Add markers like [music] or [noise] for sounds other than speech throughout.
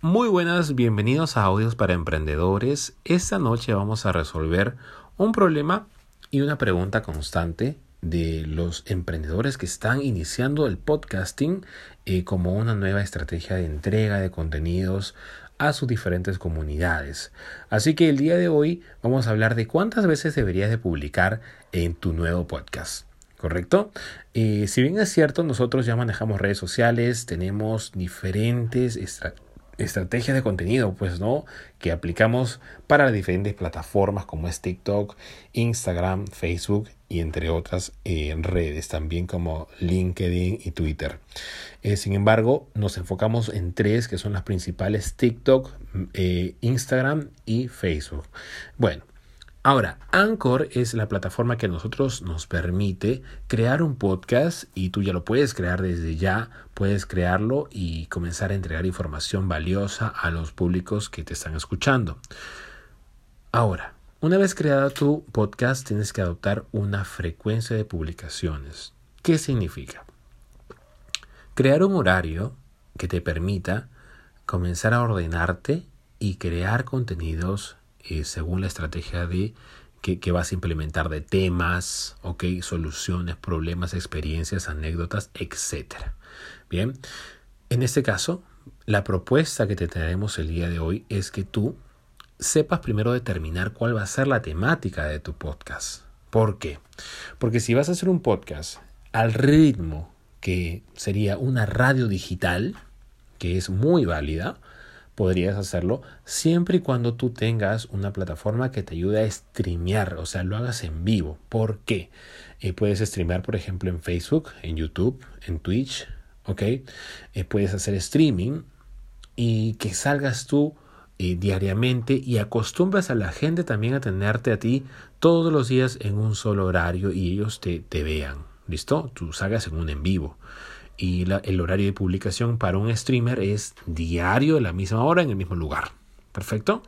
Muy buenas, bienvenidos a Audios para Emprendedores. Esta noche vamos a resolver un problema y una pregunta constante de los emprendedores que están iniciando el podcasting eh, como una nueva estrategia de entrega de contenidos a sus diferentes comunidades. Así que el día de hoy vamos a hablar de cuántas veces deberías de publicar en tu nuevo podcast. ¿Correcto? Eh, si bien es cierto, nosotros ya manejamos redes sociales, tenemos diferentes estrategias estrategias de contenido, pues, ¿no? Que aplicamos para las diferentes plataformas como es TikTok, Instagram, Facebook y entre otras eh, redes, también como LinkedIn y Twitter. Eh, sin embargo, nos enfocamos en tres que son las principales, TikTok, eh, Instagram y Facebook. Bueno, Ahora, Anchor es la plataforma que a nosotros nos permite crear un podcast y tú ya lo puedes crear desde ya, puedes crearlo y comenzar a entregar información valiosa a los públicos que te están escuchando. Ahora, una vez creado tu podcast, tienes que adoptar una frecuencia de publicaciones. ¿Qué significa? Crear un horario que te permita comenzar a ordenarte y crear contenidos eh, según la estrategia de que, vas a implementar de temas, ok, soluciones, problemas, experiencias, anécdotas, etc. Bien, en este caso, la propuesta que te traemos el día de hoy es que tú sepas primero determinar cuál va a ser la temática de tu podcast. ¿Por qué? Porque si vas a hacer un podcast al ritmo que sería una radio digital, que es muy válida, podrías hacerlo siempre y cuando tú tengas una plataforma que te ayude a streamear, o sea, lo hagas en vivo. ¿Por qué? Eh, puedes streamear, por ejemplo, en Facebook, en YouTube, en Twitch, ¿ok? Eh, puedes hacer streaming y que salgas tú eh, diariamente y acostumbras a la gente también a tenerte a ti todos los días en un solo horario y ellos te, te vean. ¿Listo? Tú salgas en un en vivo y el horario de publicación para un streamer es diario a la misma hora en el mismo lugar. Perfecto.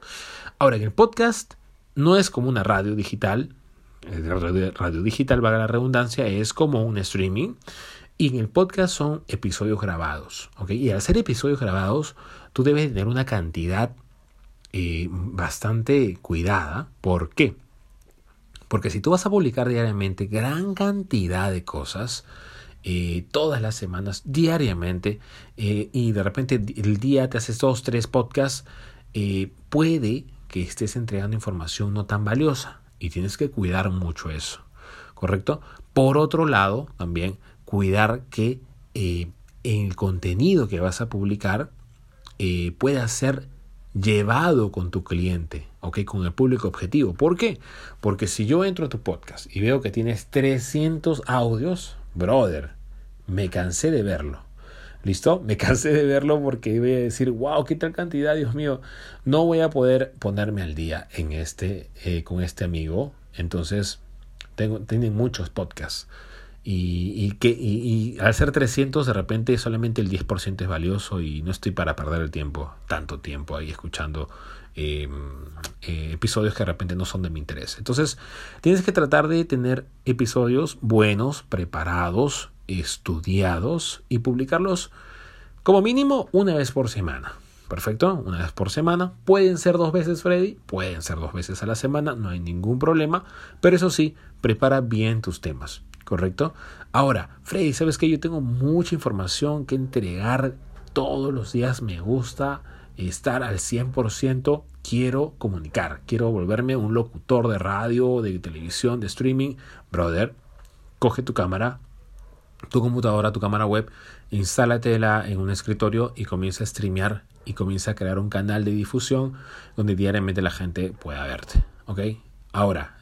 Ahora, en el podcast no es como una radio digital. Radio, radio digital, valga la redundancia, es como un streaming. Y en el podcast son episodios grabados. Y al ser episodios grabados, tú debes tener una cantidad eh, bastante cuidada. ¿Por qué? Porque si tú vas a publicar diariamente gran cantidad de cosas, eh, todas las semanas, diariamente, eh, y de repente el día te haces dos, tres podcasts, eh, puede que estés entregando información no tan valiosa y tienes que cuidar mucho eso, ¿correcto? Por otro lado, también cuidar que el contenido que vas a publicar pueda ser llevado con tu cliente, ¿ok? Con el público objetivo. ¿Por qué? Porque si yo entro a tu podcast y veo que tienes 300 audios, brother, me cansé de verlo. ¿Listo? Me [laughs] cansé de verlo porque voy a decir, wow, qué tal cantidad, Dios mío. No voy a poder ponerme al día en este, eh, con este amigo. Entonces, tengo, tienen muchos podcasts. Y, que, al ser 300, de repente solamente el 10% es valioso y no estoy para perder el tiempo, tanto tiempo ahí escuchando em, eh, episodios que de repente no son de mi interés. Entonces, tienes que tratar de tener episodios buenos, preparados, estudiados y publicarlos como mínimo una vez por semana. Perfecto, una vez por semana. Pueden ser dos veces, Freddy. Pueden ser dos veces a la semana. No hay ningún problema. Pero eso sí, prepara bien tus temas. ¿Correcto? Ahora, Freddy, ¿sabes que Yo tengo mucha información que entregar todos los días. Me gusta estar al 100%. Quiero comunicar. Quiero volverme un locutor de radio, de televisión, de streaming. Brother, coge tu cámara, tu computadora, tu cámara web, instálatela en un escritorio y comienza a streamear y comienza a crear un canal de difusión donde diariamente la gente pueda verte. ¿Ok? Ahora,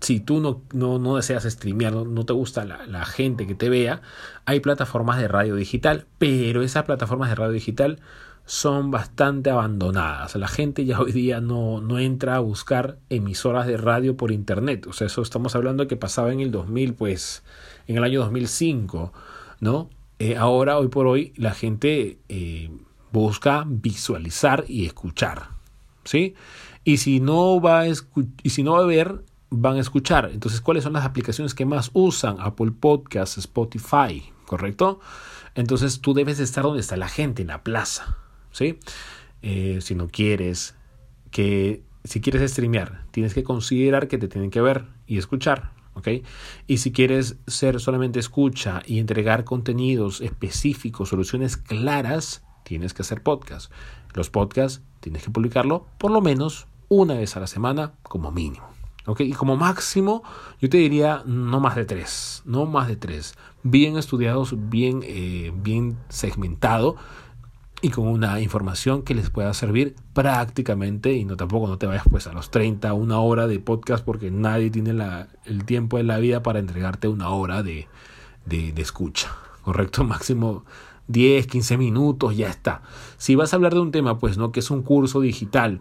si tú no, no, no deseas streamear, no, te gusta la, la, gente que te vea, hay plataformas de radio digital, pero esas plataformas de radio digital son bastante abandonadas. La gente ya hoy día no, no entra a buscar emisoras de radio por internet. O sea, eso estamos hablando de que pasaba en el 2000, pues, en el año 2005, ¿no? Eh, ahora, hoy por hoy, la gente eh, busca visualizar y escuchar, ¿sí? Y si no va a y si no va a ver, van a escuchar. Entonces, ¿cuáles son las aplicaciones que más usan? Apple Podcasts, Spotify, ¿correcto? Entonces, tú debes estar donde está la gente, en la plaza. ¿sí? eh, si no quieres, que si quieres streamear, tienes que considerar que te tienen que ver y escuchar. ¿ok? Y si quieres ser solamente escucha y entregar contenidos específicos, soluciones claras, tienes que hacer podcast. Los podcasts tienes que publicarlo por lo menos una vez a la semana como mínimo. ¿Ok? Y como máximo, yo te diría no más de tres, no más de tres. Bien estudiados, bien, eh, bien segmentado y con una información que les pueda servir prácticamente y no tampoco no te vayas pues a los 30, una hora de podcast porque nadie tiene la, el tiempo en la vida para entregarte una hora de, de, de escucha, ¿correcto? [laughs] Máximo 10, 15 minutos, ya está. Si vas a hablar de un tema, pues no, que es un curso digital,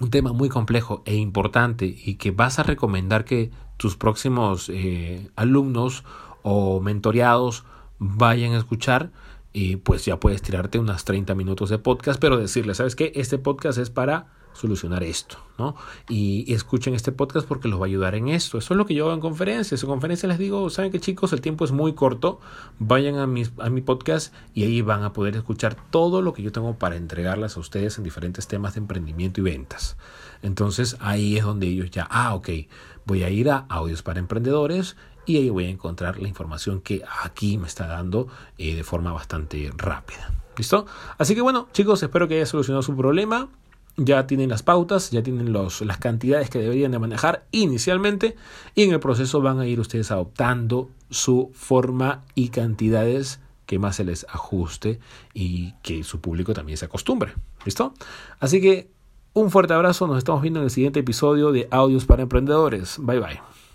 un tema muy complejo e importante y que vas a recomendar que tus próximos eh, alumnos o mentoreados vayan a escuchar, y pues ya puedes tirarte unas 30 minutos de podcast, pero decirle, ¿sabes qué? Este podcast es para solucionar esto, ¿no? Y, escuchen este podcast porque los va a ayudar en esto. Eso es lo que yo hago en conferencias. En conferencias les digo, ¿saben qué chicos? El tiempo es muy corto. Vayan a mi, a mi podcast y ahí van a poder escuchar todo lo que yo tengo para entregarlas a ustedes en diferentes temas de emprendimiento y ventas. Entonces ahí es donde ellos ya, ah, ok, voy a ir a audios para emprendedores y ahí voy a encontrar la información que aquí me está dando eh, de forma bastante rápida. ¿Listo? Así que bueno, chicos, espero que haya solucionado su problema. Ya tienen las pautas, ya tienen los, las cantidades que deberían de manejar inicialmente y en el proceso van a ir ustedes adoptando su forma y cantidades que más se les ajuste y que su público también se acostumbre. ¿Listo? Así que un fuerte abrazo, nos estamos viendo en el siguiente episodio de Audios para Emprendedores. Bye bye.